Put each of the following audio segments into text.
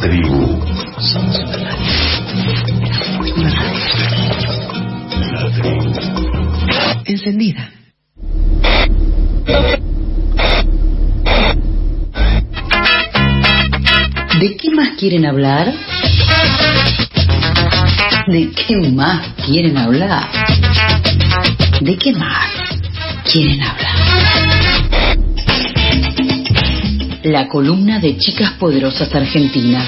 Tribu. Encendida. ¿De qué más quieren hablar? ¿De qué más quieren hablar? ¿De qué más quieren hablar? La columna de Chicas Poderosas Argentinas.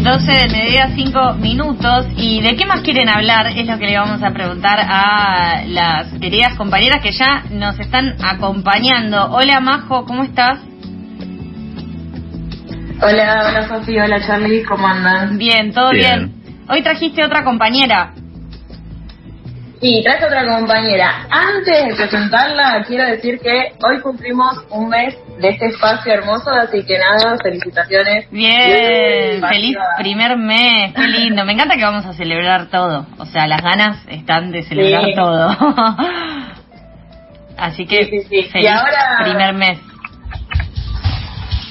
12 del mediodía, 5 minutos. ¿Y de qué más quieren hablar? Es lo que le vamos a preguntar a las queridas compañeras que ya nos están acompañando. Hola Majo, ¿cómo estás? Hola, hola Sofía, hola Charlie, ¿cómo andan? Bien, todo bien. Hoy trajiste otra compañera. Y traje otra compañera. Antes de presentarla, quiero decir que hoy cumplimos un mes de este espacio hermoso, así que nada, felicitaciones. Bien, feliz primer mes, qué lindo. Me encanta que vamos a celebrar todo. O sea, las ganas están de celebrar Sí. todo. Así que Sí, sí, sí. Y feliz ahora- primer mes.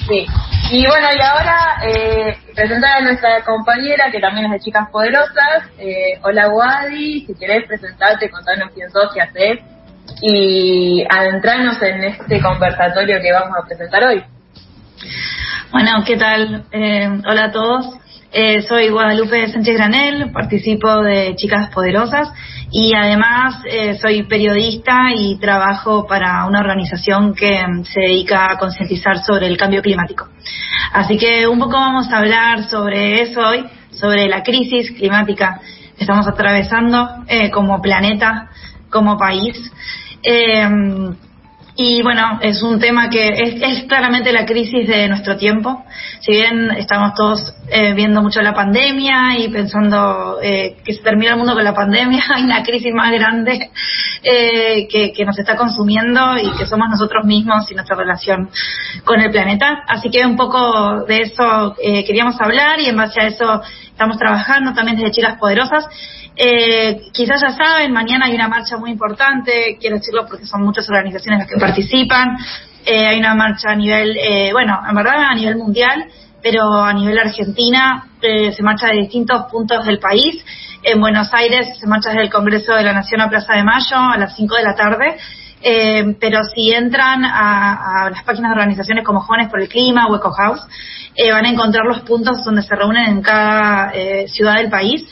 Sí. Y bueno, y ahora eh, presentar a nuestra compañera, que también es de Chicas Poderosas. Eh, hola Wadi, si querés presentarte, contarnos quién sos, qué haces, y adentrarnos en este conversatorio que vamos a presentar hoy. Bueno, ¿qué tal? Eh, hola a todos. Eh, soy Guadalupe Sánchez Granel, participo de Chicas Poderosas y además eh, soy periodista y trabajo para una organización que mm, se dedica a concientizar sobre el cambio climático. Así que un poco vamos a hablar sobre eso hoy, sobre la crisis climática que estamos atravesando eh, como planeta, como país. Y bueno, es un tema que es, es claramente la crisis de nuestro tiempo. Si bien estamos todos eh, viendo mucho la pandemia y pensando eh, que se termina el mundo con la pandemia, hay una crisis más grande eh, que, que nos está consumiendo y que somos nosotros mismos y nuestra relación con el planeta. Así que un poco de eso eh, queríamos hablar y en base a eso estamos trabajando también desde Chicas Poderosas. Eh, quizás ya saben, mañana hay una marcha muy importante, quiero decirlo porque son muchas organizaciones las que participan. Eh, hay una marcha a nivel, eh, bueno, en verdad a nivel mundial, pero a nivel Argentina eh, se marcha de distintos puntos del país. En Buenos Aires se marcha desde el Congreso de la Nación a Plaza de Mayo a las 5 de la tarde. Eh, pero si entran a, a las páginas de organizaciones como Jóvenes por el Clima o Eco House, eh, van a encontrar los puntos donde se reúnen en cada eh, ciudad del país.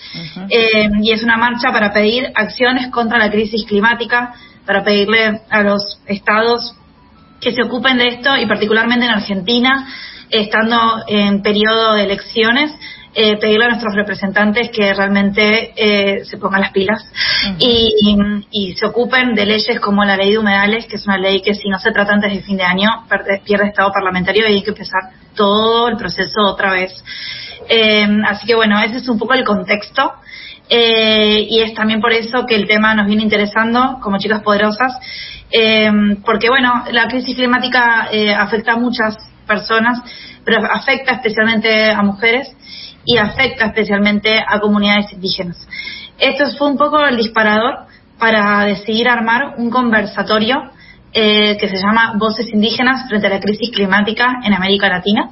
Eh, y es una marcha para pedir acciones contra la crisis climática, para pedirle a los estados que se ocupen de esto y particularmente en Argentina, estando en periodo de elecciones, eh, pedirle a nuestros representantes que realmente eh, se pongan las pilas y, y- y se ocupen de leyes como la ley de humedales, que es una ley que si no se trata antes de fin de año pierde estado parlamentario y hay que empezar todo el proceso otra vez. Eh, así que bueno, ese es un poco el contexto. Eh, y es también por eso que el tema nos viene interesando como chicas poderosas, eh, porque bueno, la crisis climática eh, afecta a muchas personas, pero afecta especialmente a mujeres y afecta especialmente a comunidades indígenas. Esto fue un poco el disparador para decidir armar un conversatorio eh, que se llama Voces Indígenas frente a la crisis climática en América Latina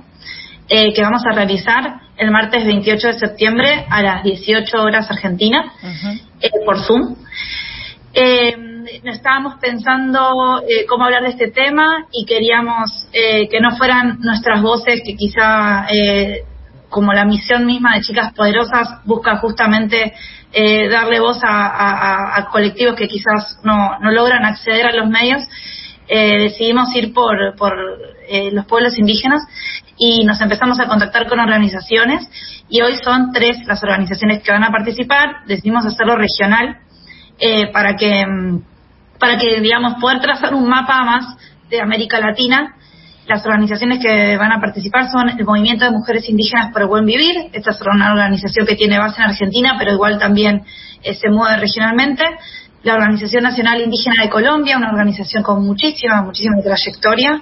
eh, que vamos a realizar el martes 28 de septiembre a las 18 horas Argentina eh, por Zoom. Estábamos pensando cómo hablar de este tema y queríamos que no fueran nuestras voces que quizá eh, como la misión misma de Chicas Poderosas busca justamente eh, darle voz a, colectivos que quizás no, logran acceder a los medios, eh, decidimos ir por, eh, los pueblos indígenas y nos empezamos a contactar con organizaciones. Y hoy son tres las organizaciones que van a participar, decidimos hacerlo regional para que mm, para que digamos poder trazar un mapa más de América Latina las organizaciones que van a participar son el Movimiento de Mujeres Indígenas por el Buen Vivir. Esta es una organización que tiene base en Argentina, pero igual también eh, se mueve regionalmente. La Organización Nacional Indígena de Colombia, una organización con muchísima, muchísima trayectoria.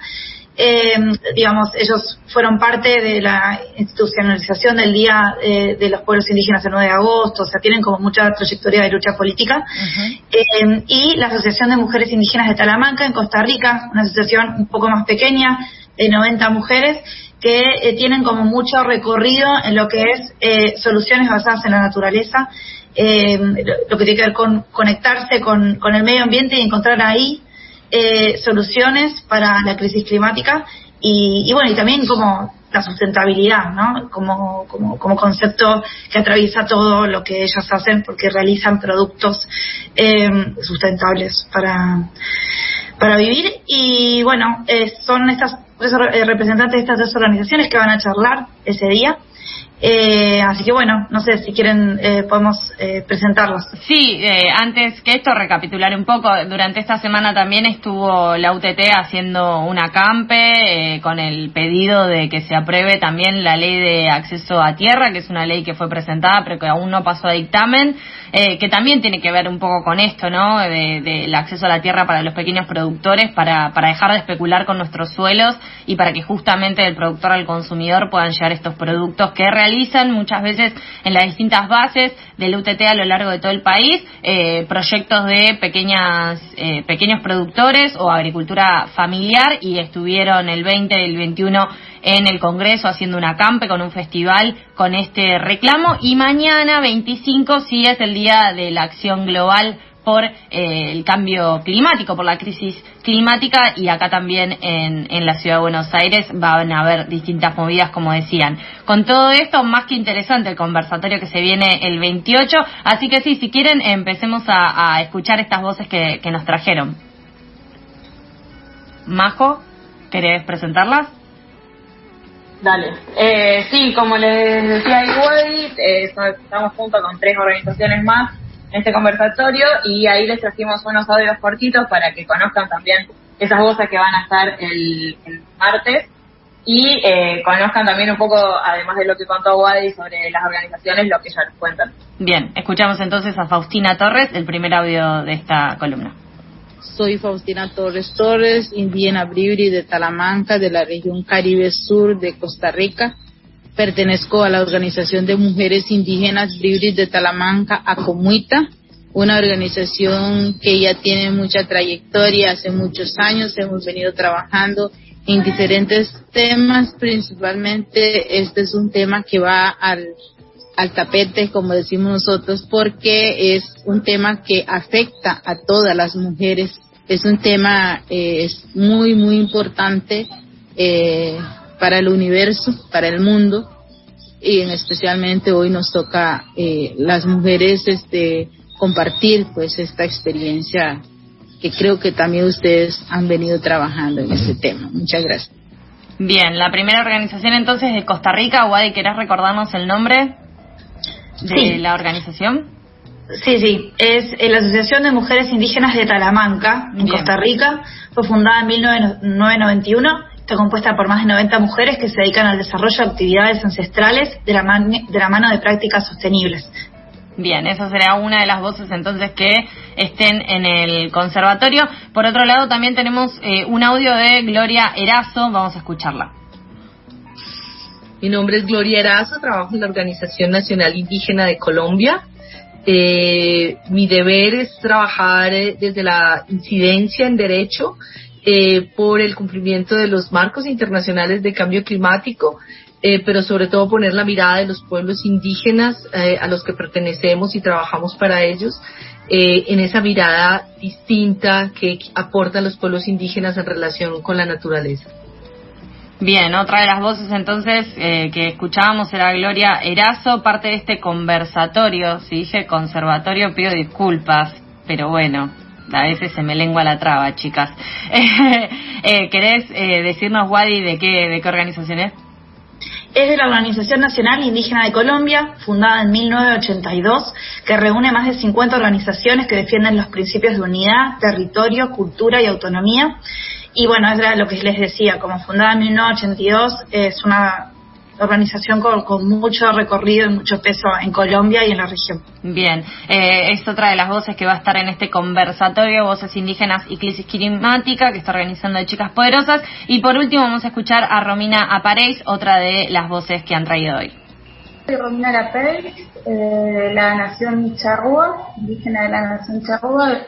Eh, digamos, ellos fueron parte de la institucionalización del Día eh, de los Pueblos Indígenas el 9 de agosto, o sea, tienen como mucha trayectoria de lucha política. Eh, y la Asociación de Mujeres Indígenas de Talamanca, en Costa Rica, una asociación un poco más pequeña, de 90 mujeres, que eh, tienen como mucho recorrido en lo que es eh, soluciones basadas en la naturaleza, eh, lo que tiene que ver con conectarse con, con el medio ambiente y encontrar ahí eh, soluciones para la crisis climática y, y, bueno, y también como la sustentabilidad, ¿no? Como, como, como concepto que atraviesa todo lo que ellas hacen porque realizan productos eh, sustentables para, para vivir y bueno, eh, son estas eh, representantes de estas tres organizaciones que van a charlar ese día. Eh, así que bueno, no sé si quieren eh, podemos eh, presentarlos. Sí, eh, antes que esto recapitular un poco, durante esta semana también estuvo la UTT haciendo un acampe con el pedido de que se apruebe también la ley de acceso a tierra, que es una ley que fue presentada pero que aún no pasó a dictamen, que también tiene que ver un poco con esto, ¿no? Del de, acceso a la tierra para los pequeños productores, para, para dejar de especular con nuestros suelos y para que justamente del productor al consumidor puedan llegar estos productos que realizan muchas veces en las distintas bases del UTT a lo largo de todo el país eh, proyectos de pequeñas eh, pequeños productores o agricultura familiar y estuvieron el 20 y el 21 en el Congreso haciendo un acampe con un festival con este reclamo. Y mañana 25 sí es el día de la acción global por eh, el cambio climático, por la crisis climática y acá también en, en, la ciudad de Buenos Aires van a haber distintas movidas, como decían. Con todo esto, más que interesante el conversatorio que se viene el 28, así que sí, si quieren, empecemos a, a escuchar estas voces que, que, nos trajeron. Majo, ¿querés presentarlas? Dale. Eh, sí, como les decía igual, eh, estamos junto con tres organizaciones más en este conversatorio y ahí les trajimos unos audios cortitos para que conozcan también esas voces que van a estar el, el martes y eh, conozcan también un poco, además de lo que contó Wadi sobre las organizaciones, lo que ellas les cuentan. Bien, escuchamos entonces a Faustina Torres, el primer audio de esta columna. Soy Faustina Torres Torres, indígena Bribri de Talamanca, de la región Caribe Sur de Costa Rica. Pertenezco a la Organización de Mujeres Indígenas Bribris de Talamanca, ACOMUITA, una organización que ya tiene mucha trayectoria, hace muchos años hemos venido trabajando en diferentes temas, principalmente este es un tema que va al, al tapete, como decimos nosotros, porque es un tema que afecta a todas las mujeres. Es un tema eh, es muy, muy importante eh, para el universo, para el mundo, y en especialmente hoy nos toca eh, las mujeres este, compartir pues esta experiencia que creo que también ustedes han venido trabajando en este tema. Muchas gracias. Bien, la primera organización entonces de Costa Rica, Wadi, ¿querés recordarnos el nombre de Sí. la organización? Sí, sí, es eh, la Asociación de Mujeres Indígenas de Talamanca, en Bien. Costa Rica. Fue fundada en 1991. Está compuesta por más de 90 mujeres que se dedican al desarrollo de actividades ancestrales de la, man- de la mano de prácticas sostenibles. Bien, esa será una de las voces entonces que estén en el conservatorio. Por otro lado, también tenemos eh, un audio de Gloria Erazo, vamos a escucharla. Mi nombre es Gloria Erazo, trabajo en la Organización Nacional Indígena de Colombia. Eh, mi deber es trabajar eh, desde la incidencia en derecho eh, por el cumplimiento de los marcos internacionales de cambio climático, eh, pero sobre todo poner la mirada de los pueblos indígenas eh, a los que pertenecemos y trabajamos para ellos eh, en esa mirada distinta que aportan los pueblos indígenas en relación con la naturaleza. Bien, otra de las voces entonces eh, que escuchábamos era Gloria Erazo, parte de este conversatorio. Si dije conservatorio, pido disculpas, pero bueno, a veces se me lengua la traba, chicas. Eh, ¿Querés eh, decirnos, Wadi, de qué, de qué organización es? Es de la Organización Nacional Indígena de Colombia, fundada en 1982, que reúne más de 50 organizaciones que defienden los principios de unidad, territorio, cultura y autonomía. Y bueno, es lo que les decía, como fundada en 1982, es una organización con, con, mucho recorrido y mucho peso en Colombia y en la región. Bien, eh, es otra de las voces que va a estar en este conversatorio, Voces Indígenas y Crisis Climática, que está organizando de Chicas Poderosas. Y por último vamos a escuchar a Romina Apareis, otra de las voces que han traído hoy. Soy Romina Apareis, eh, la nación charrúa, indígena de la nación charrúa,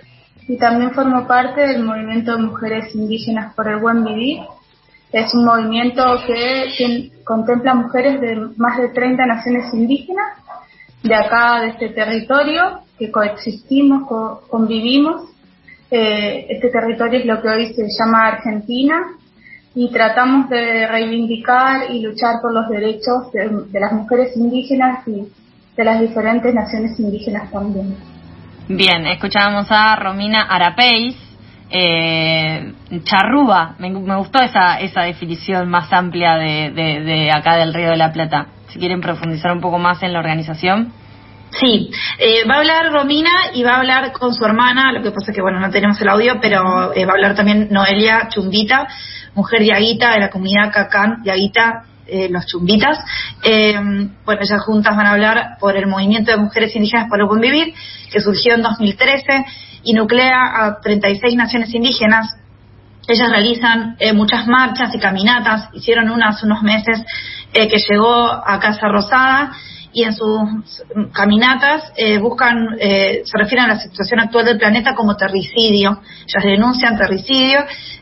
y también formo parte del movimiento de mujeres indígenas por el buen vivir. Es un movimiento que, contempla mujeres de más de 30 naciones indígenas de acá, de este territorio, que coexistimos, convivimos. Eh, este territorio es lo que hoy se llama Argentina y tratamos de reivindicar y luchar por los derechos de las mujeres indígenas y de las diferentes naciones indígenas también. Bien, escuchábamos a Romina Arapeis, eh, charrúa, me, gustó esa, esa definición más amplia de, de, acá del Río de la Plata. Si quieren profundizar un poco más en la organización. Sí, eh, va a hablar Romina y va a hablar con su hermana, lo que pasa es que bueno, no tenemos el audio, pero eh, va a hablar también Noelia Chumbita, mujer Aguita de la comunidad Cacán Aguita eh, los chumbitas. Eh, bueno, ellas juntas van a hablar por el movimiento de mujeres indígenas por el buen que surgió en 2013 y nuclea a 36 naciones indígenas. Ellas realizan eh, muchas marchas y caminatas, hicieron una hace unos meses eh, que llegó a Casa Rosada y en sus caminatas eh, buscan, eh, se refieren a la situación actual del planeta como terricidio. Ellas denuncian terricidio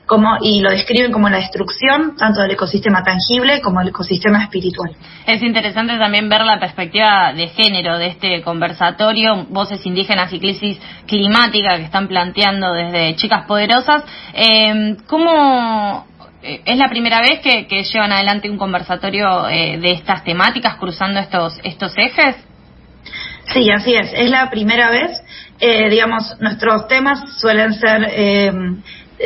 como, y lo describen como la destrucción tanto del ecosistema tangible como del ecosistema espiritual. Es interesante también ver la perspectiva de género de este conversatorio, voces indígenas y crisis climática que están planteando desde Chicas Poderosas. Eh, ¿Cómo ¿Es la primera vez que, llevan adelante un conversatorio eh, de estas temáticas cruzando estos, estos ejes? Sí, así es. Es la primera vez. Eh, digamos, nuestros temas suelen ser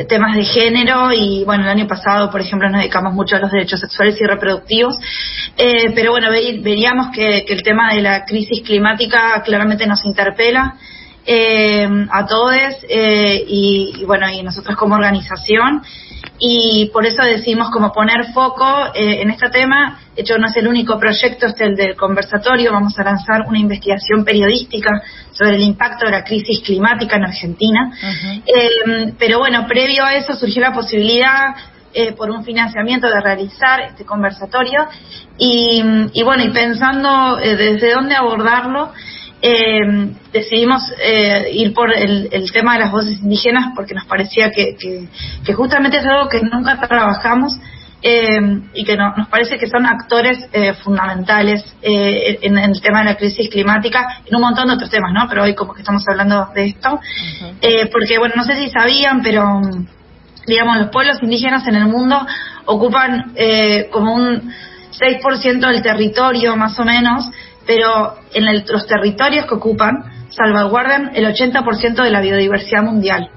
temas de género y, bueno, el año pasado, por ejemplo, nos dedicamos mucho a los derechos sexuales y reproductivos. pero, bueno, veríamos que, el tema de la crisis climática claramente nos interpela. A todos y, y, bueno, y nosotros como organización y por eso decidimos como poner foco eh, en este tema. De hecho, no es el único proyecto, este el del conversatorio. Vamos a lanzar una investigación periodística sobre el impacto de la crisis climática en Argentina. eh, pero bueno, previo a eso surgió la posibilidad eh, por un financiamiento de realizar este conversatorio y, y bueno, y pensando eh, desde dónde abordarlo, eh, decidimos eh, ir por el, tema de las voces indígenas porque nos parecía que, que, justamente es algo que nunca trabajamos eh, y que nos parece que son actores eh, fundamentales en, el tema de la crisis climática, en un montón de otros temas, ¿no? Pero hoy como que estamos hablando de esto, porque bueno, no sé si sabían, pero digamos, los pueblos indígenas en el mundo ocupan como un 6% del territorio más o menos pero en los territorios que ocupan salvaguardan el 80% de la biodiversidad mundial.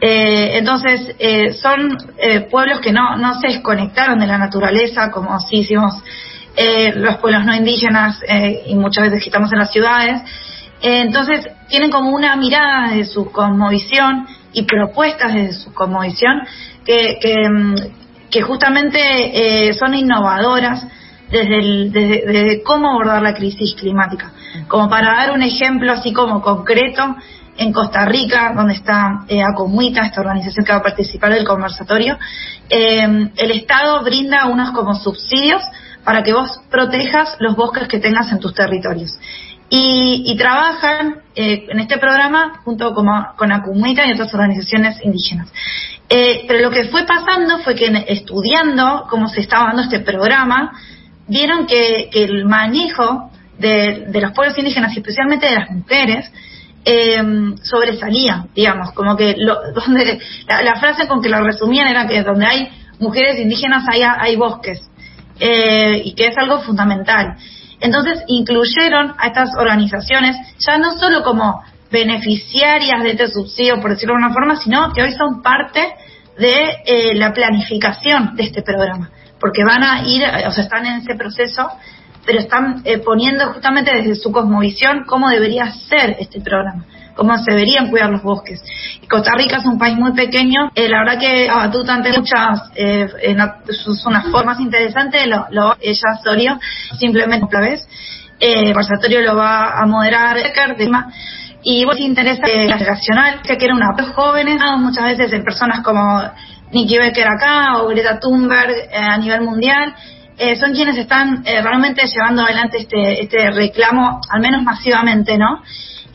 Eh, entonces, eh, son eh, pueblos que no, no se desconectaron de la naturaleza, como sí hicimos los pueblos no indígenas y muchas veces que estamos en las ciudades. entonces, tienen como una mirada de su cosmovisión y propuestas de su cosmovisión que, que, mm, que justamente son innovadoras desde, desde, cómo abordar la crisis climática. Como para dar un ejemplo así como concreto, en Costa Rica, donde está eh, Acomita, esta organización que va a participar del conversatorio, eh, el Estado brinda unos como subsidios para que vos protejas los bosques que tengas en tus territorios. Y, trabajan eh, en este programa junto con, con Acumita y otras organizaciones indígenas. Eh, pero lo que fue pasando fue que estudiando cómo se estaba dando este programa, vieron que, el manejo de, los pueblos indígenas especialmente de las mujeres eh, sobresalía, digamos, como que lo, donde la, frase con que lo resumían era que donde hay mujeres indígenas hay, hay bosques eh, y que es algo fundamental. Entonces incluyeron a estas organizaciones ya no solo como beneficiarias de este subsidio, por decirlo de alguna forma, sino que hoy son parte de eh, la planificación de este programa porque van a ir, o sea, están en ese proceso, pero están eh, poniendo justamente desde su cosmovisión cómo debería ser este programa. cómo se deberían cuidar los bosques. Y Costa Rica es un país muy pequeño, eh, la verdad que Abatut ante muchas, eh, en sus unas formas interesantes, lo, lo ella Sorio, simplemente otra vez, eh, el conversatorio lo va a moderar y vos te interesa eh, la generacional, que quiere una jóvenes, muchas veces en personas como Nikki Becker acá o Greta Thunberg eh, a nivel mundial, eh, son quienes están eh, realmente llevando adelante este, este reclamo, al menos masivamente, ¿no?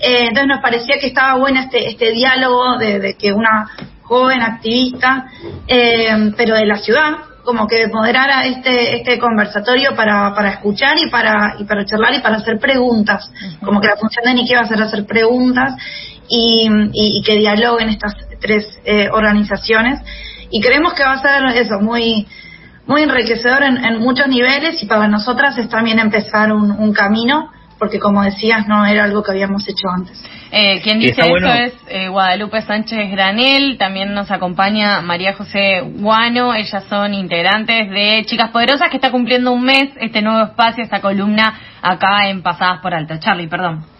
entonces nos parecía que estaba bueno este, este diálogo de, de que una joven activista, pero de la ciudad, como que moderara este este conversatorio para, para escuchar y para y para charlar y para hacer preguntas. Como que la función de Nikki va a ser hacer preguntas y, y, que dialoguen estas tres organizaciones y creemos que va a ser eso, muy muy enriquecedor en, muchos niveles y para nosotras es también empezar un, camino, porque como decías, no era algo que habíamos hecho antes. Eh, quien dice esto es eh, Guadalupe Sánchez Granel, también nos acompaña María José Guano, ellas son integrantes de Chicas Poderosas que está cumpliendo un mes este nuevo espacio, esta columna acá en Pasadas por Alto. Charlie, perdón.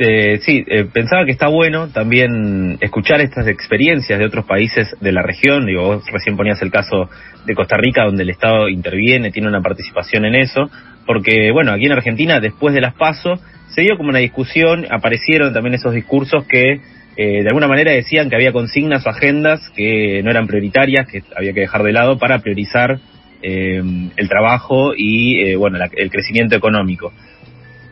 Este, sí, eh, pensaba que está bueno también escuchar estas experiencias de otros países de la región. Digo, vos recién ponías el caso de Costa Rica, donde el Estado interviene, tiene una participación en eso, porque, bueno, aquí en Argentina, después de las PASO, se dio como una discusión, aparecieron también esos discursos que eh, de alguna manera decían que había consignas o agendas que no eran prioritarias, que había que dejar de lado para priorizar eh, el trabajo y, bueno, el crecimiento económico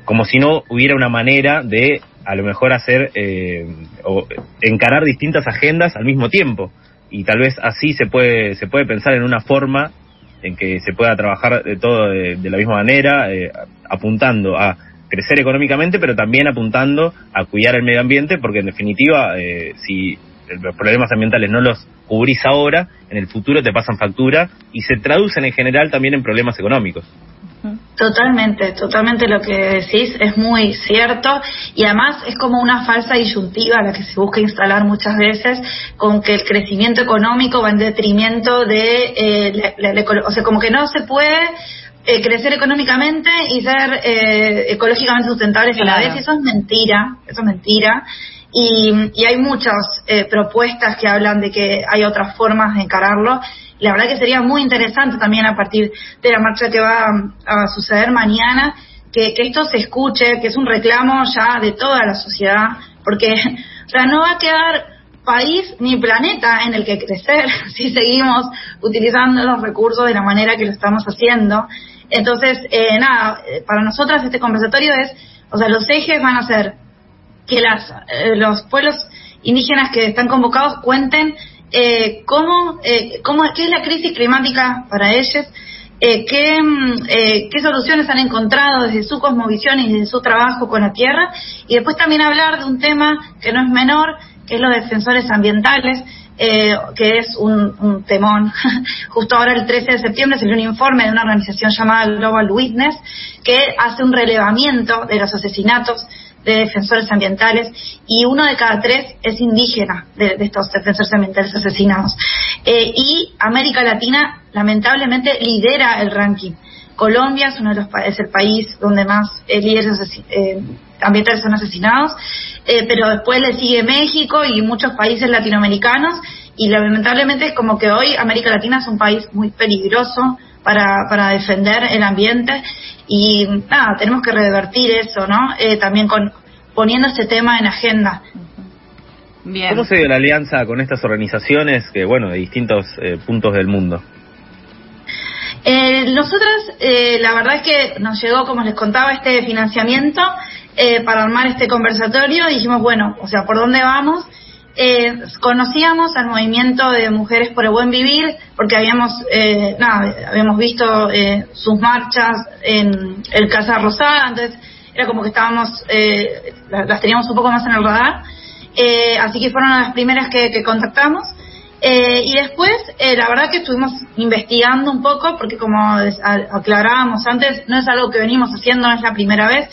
como si no hubiera una manera de a lo mejor hacer eh, o encarar distintas agendas al mismo tiempo. Y tal vez así se puede se puede pensar en una forma en que se pueda trabajar de todo de, la misma manera eh, apuntando a crecer económicamente pero también apuntando a cuidar el medio ambiente porque en definitiva eh, si los problemas ambientales no los cubrís ahora en el futuro te pasan factura y se traducen en general también en problemas económicos Totalmente, totalmente lo que decís es muy cierto. Y además es como una falsa disyuntiva la que se busca instalar muchas veces con que el crecimiento económico va en detrimento de, eh, la, o sea, como que no se puede eh, crecer económicamente y ser eh, ecológicamente sustentables a la vez, eso es mentira, eso es mentira. Y, y hay muchas propuestas que hablan de que hay otras formas de encararlo la verdad que sería muy interesante también a partir de la marcha que va a, suceder mañana, que, esto se escuche, que es un reclamo ya de toda la sociedad, porque o sea, no va a quedar país ni planeta en el que crecer si seguimos utilizando los recursos de la manera que lo estamos haciendo. Entonces, eh, nada, eh, para nosotras este conversatorio es, o sea, los ejes van a ser que las, eh, los pueblos indígenas que están convocados cuenten eh, cómo, eh, cómo, qué es la crisis climática para ellos, eh, qué, mm, eh, qué soluciones han encontrado desde su cosmovisión y desde su trabajo con la tierra, y después también hablar de un tema que no es menor, que es los defensores ambientales, eh, que es un, un, temón. Justo ahora, el 13 de septiembre, salió un informe de una organización llamada Global Witness que hace un relevamiento de los asesinatos de defensores ambientales y uno de cada tres es indígena de, estos defensores ambientales asesinados. Eh, y América Latina lamentablemente lidera el ranking. Colombia es uno de los es el país donde más eh, líderes eh, ambientales son asesinados, pero después le sigue México y muchos países latinoamericanos y lamentablemente es como que hoy América Latina es un país muy peligroso para, para defender el ambiente y nada, tenemos que revertir eso, ¿no? Eh, también con poniendo este tema en agenda. Bien. ¿Cómo se dio la alianza con estas organizaciones que, bueno, de distintos eh, puntos del mundo? Eh, nosotras, eh, la verdad es que nos llegó, como les contaba, este financiamiento eh, para armar este conversatorio y dijimos, bueno, o sea, ¿por dónde vamos? Eh, conocíamos al movimiento de Mujeres por el Buen Vivir porque habíamos, eh, habíamos visto eh, sus marchas en el Casa Rosada, entonces era como que estábamos, eh, las teníamos un poco más en el radar, eh, así que fueron las primeras que, que contactamos. Eh, y después, la verdad que estuvimos investigando un poco, porque como aclarábamos antes, no es algo que venimos haciendo, no es la primera vez,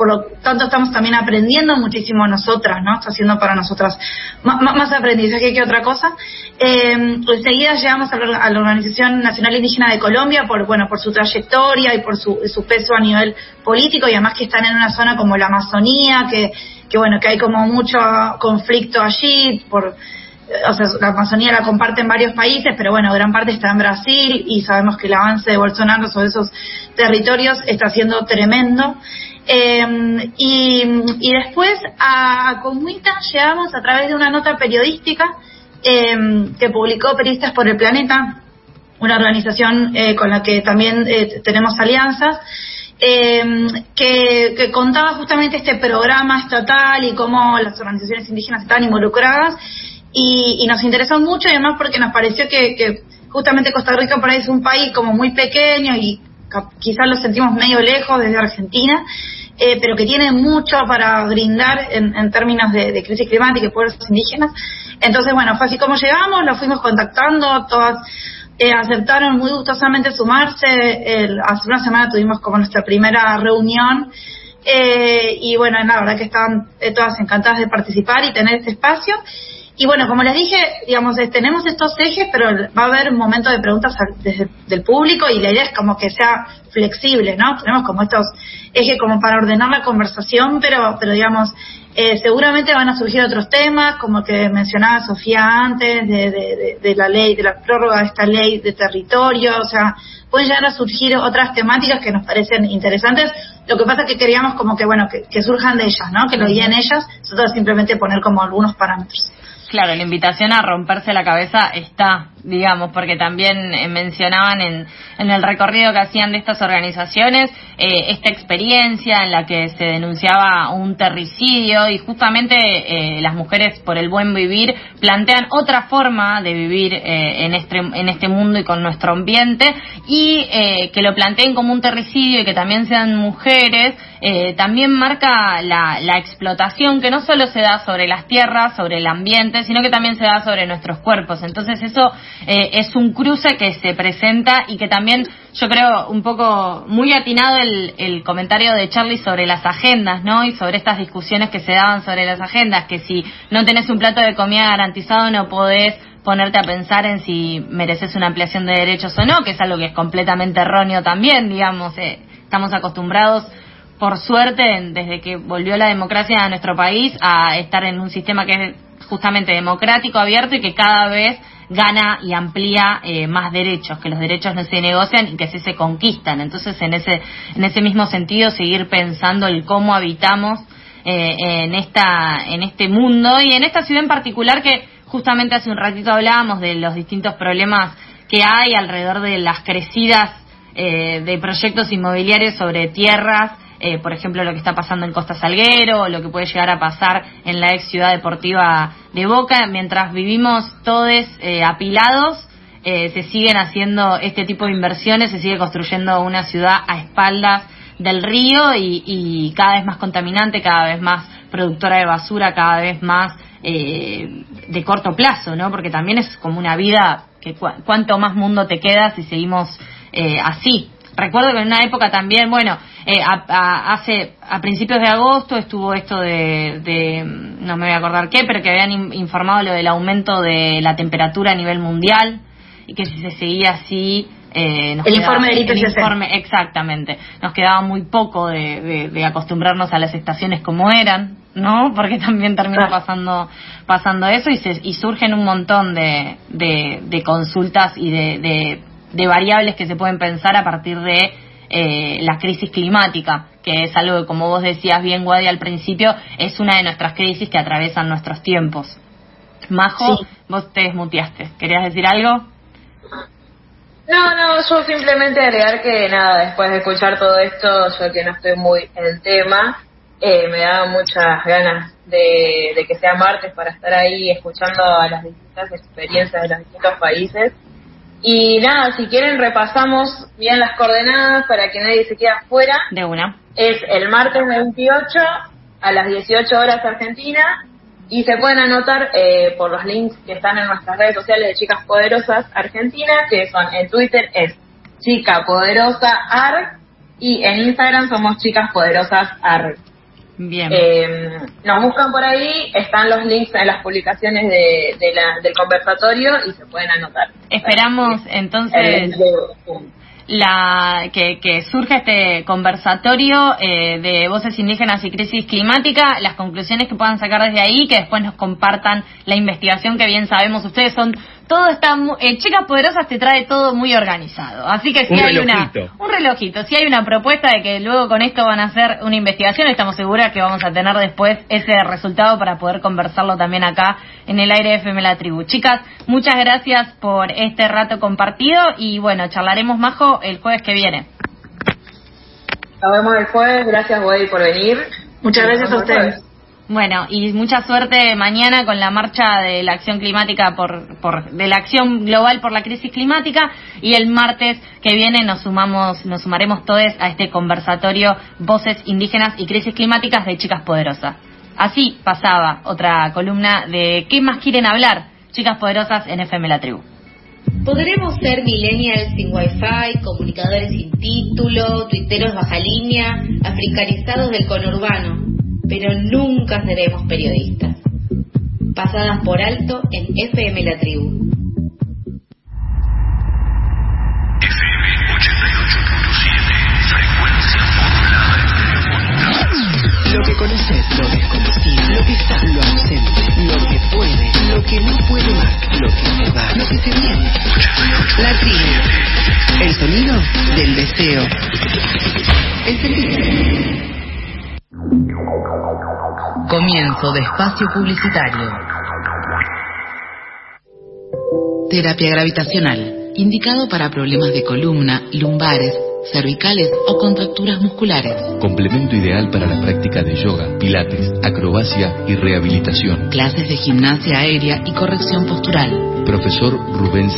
por lo tanto estamos también aprendiendo muchísimo nosotras, ¿no? Está haciendo para nosotras más, aprendizaje que otra cosa. Eh, enseguida llegamos a la, Organización Nacional Indígena de Colombia por, bueno, por su trayectoria y por su, su peso a nivel político y además que están en una zona como la Amazonía, que que bueno, que hay como mucho conflicto allí por o sea, la Amazonía la comparten varios países, pero bueno, gran parte está en Brasil y sabemos que el avance de Bolsonaro sobre esos territorios está siendo tremendo. Eh, y, después a Comuita llegamos a través de una nota periodística eh, que publicó Periodistas por el Planeta, una organización eh, con la que también eh, tenemos alianzas, eh, que, que, contaba justamente este programa estatal y cómo las organizaciones indígenas están involucradas y, y nos interesó mucho y además porque nos pareció que, que, justamente Costa Rica por ahí es un país como muy pequeño y quizás lo sentimos medio lejos desde Argentina, eh, pero que tiene mucho para brindar en, en términos de, de, crisis climática y pueblos indígenas. Entonces, bueno, fue así como llegamos, lo fuimos contactando, todas eh, aceptaron muy gustosamente sumarse. El, hace una semana tuvimos como nuestra primera reunión. Eh, y bueno, la verdad que estaban eh, todas encantadas de participar y tener este espacio. Y bueno, como les dije, digamos, tenemos estos ejes, pero va a haber un momento de preguntas desde del público y la idea es como que sea flexible, ¿no? Tenemos como estos ejes como para ordenar la conversación, pero, pero digamos, eh, seguramente van a surgir otros temas, como que mencionaba Sofía antes, de, de, de, la ley, de la prórroga de esta ley de territorio, o sea, pueden llegar a surgir otras temáticas que nos parecen interesantes. Lo que pasa es que queríamos como que, bueno, que, surjan de ellas, ¿no? Que lo guíen ellas, nosotros simplemente poner como algunos parámetros. Claro, la invitación a romperse la cabeza está, digamos, porque también eh, mencionaban en, en, el recorrido que hacían de estas organizaciones eh, esta experiencia en la que se denunciaba un terricidio y justamente eh, las mujeres por el buen vivir plantean otra forma de vivir eh, en, este, en este mundo y con nuestro ambiente y que lo planteen como un terricidio y que también sean mujeres eh, también marca la, la, explotación que no solo se da sobre las tierras, sobre el ambiente, sino que también se da sobre nuestros cuerpos. Entonces eso eh, es un cruce que se presenta y que también yo creo un poco muy atinado el, comentario de Charlie sobre las agendas, ¿no? Y sobre estas discusiones que se daban sobre las agendas, que si no tenés un plato de comida garantizado no podés ponerte a pensar en si mereces una ampliación de derechos o no, que es algo que es completamente erróneo también, digamos, eh, estamos acostumbrados por suerte, desde que volvió la democracia a nuestro país, a estar en un sistema que es justamente democrático, abierto y que cada vez gana y amplía eh, más derechos, que los derechos no se negocian y que sí se conquistan. Entonces, en ese, en ese mismo sentido, seguir pensando el cómo habitamos eh, en, esta, en este mundo y en esta ciudad en particular que justamente hace un ratito hablábamos de los distintos problemas que hay alrededor de las crecidas eh, de proyectos inmobiliarios sobre tierras eh, por ejemplo, lo que está pasando en Costa Salguero, lo que puede llegar a pasar en la ex ciudad deportiva de Boca, mientras vivimos todos eh, apilados, eh, se siguen haciendo este tipo de inversiones, se sigue construyendo una ciudad a espaldas del río y, y cada vez más contaminante, cada vez más productora de basura, cada vez más eh, de corto plazo, ¿no? Porque también es como una vida que cu cuánto más mundo te queda si seguimos eh, así. Recuerdo que en una época también, bueno, eh, a, a, hace a principios de agosto estuvo esto de, de, no me voy a acordar qué, pero que habían in, informado lo del aumento de la temperatura a nivel mundial y que si se seguía así eh, nos el quedaba, informe del IPCC. el informe, exactamente. Nos quedaba muy poco de, de, de, acostumbrarnos a las estaciones como eran, ¿no? Porque también termina pasando pasando eso y, se, y surgen un montón de, de, de consultas y de, de, variables que se pueden pensar a partir de eh, la crisis climática, que es algo que, como vos decías bien, Wadi, al principio, es una de nuestras crisis que atraviesan nuestros tiempos. Majo, sí. vos te desmuteaste. ¿Querías decir algo? No, no, yo simplemente agregar que nada, después de escuchar todo esto, yo que no estoy muy en el tema, eh, me da muchas ganas de, de que sea martes para estar ahí escuchando a las distintas experiencias de los distintos países. Y nada, si quieren repasamos bien las coordenadas para que nadie se quede afuera. De una. Es el martes 28 a las 18 horas Argentina y se pueden anotar eh, por los links que están en nuestras redes sociales de Chicas Poderosas Argentina, que son en Twitter es Chica Poderosa ARG y en Instagram somos Chicas Poderosas ARG. Bien. Eh, nos buscan por ahí, están los links en las publicaciones de, de la, del conversatorio y se pueden anotar. Esperamos entonces la que, que surge este conversatorio eh, de voces indígenas y crisis climática, las conclusiones que puedan sacar desde ahí, que después nos compartan la investigación que bien sabemos ustedes son todo está mu- eh, chicas poderosas te trae todo muy organizado así que si Un hay una relojito. un relojito si hay una propuesta de que luego con esto van a hacer una investigación estamos seguras que vamos a tener después ese resultado para poder conversarlo también acá en el aire de FM La Tribu chicas muchas gracias por este rato compartido y bueno charlaremos majo el jueves que viene Nos vemos el jueves. Gracias, Wadi, por venir. Muchas gracias a ustedes. Bueno, y mucha suerte mañana con la marcha de la acción climática por, por de la acción global por la crisis climática y el martes que viene nos sumamos nos sumaremos todos a este conversatorio Voces indígenas y crisis climáticas de Chicas Poderosas. Así pasaba otra columna de ¿Qué más quieren hablar? Chicas Poderosas en FM La Tribu. Podremos ser millennials sin wifi, comunicadores sin título, tuiteros baja línea, africanizados del conurbano, pero nunca seremos periodistas. Pasadas por alto en FM La Tribu. Lo que conoces, lo desconocido, lo que está, lo ausente, lo que puede, lo que no puede más, lo que se va, lo que se viene. La tribu. El sonido del deseo. El sentido. Comienzo de espacio publicitario. Terapia gravitacional, indicado para problemas de columna, lumbares, cervicales o contracturas musculares. Complemento ideal para la práctica de yoga, pilates, acrobacia y rehabilitación. Clases de gimnasia aérea y corrección postural. Profesor Rubén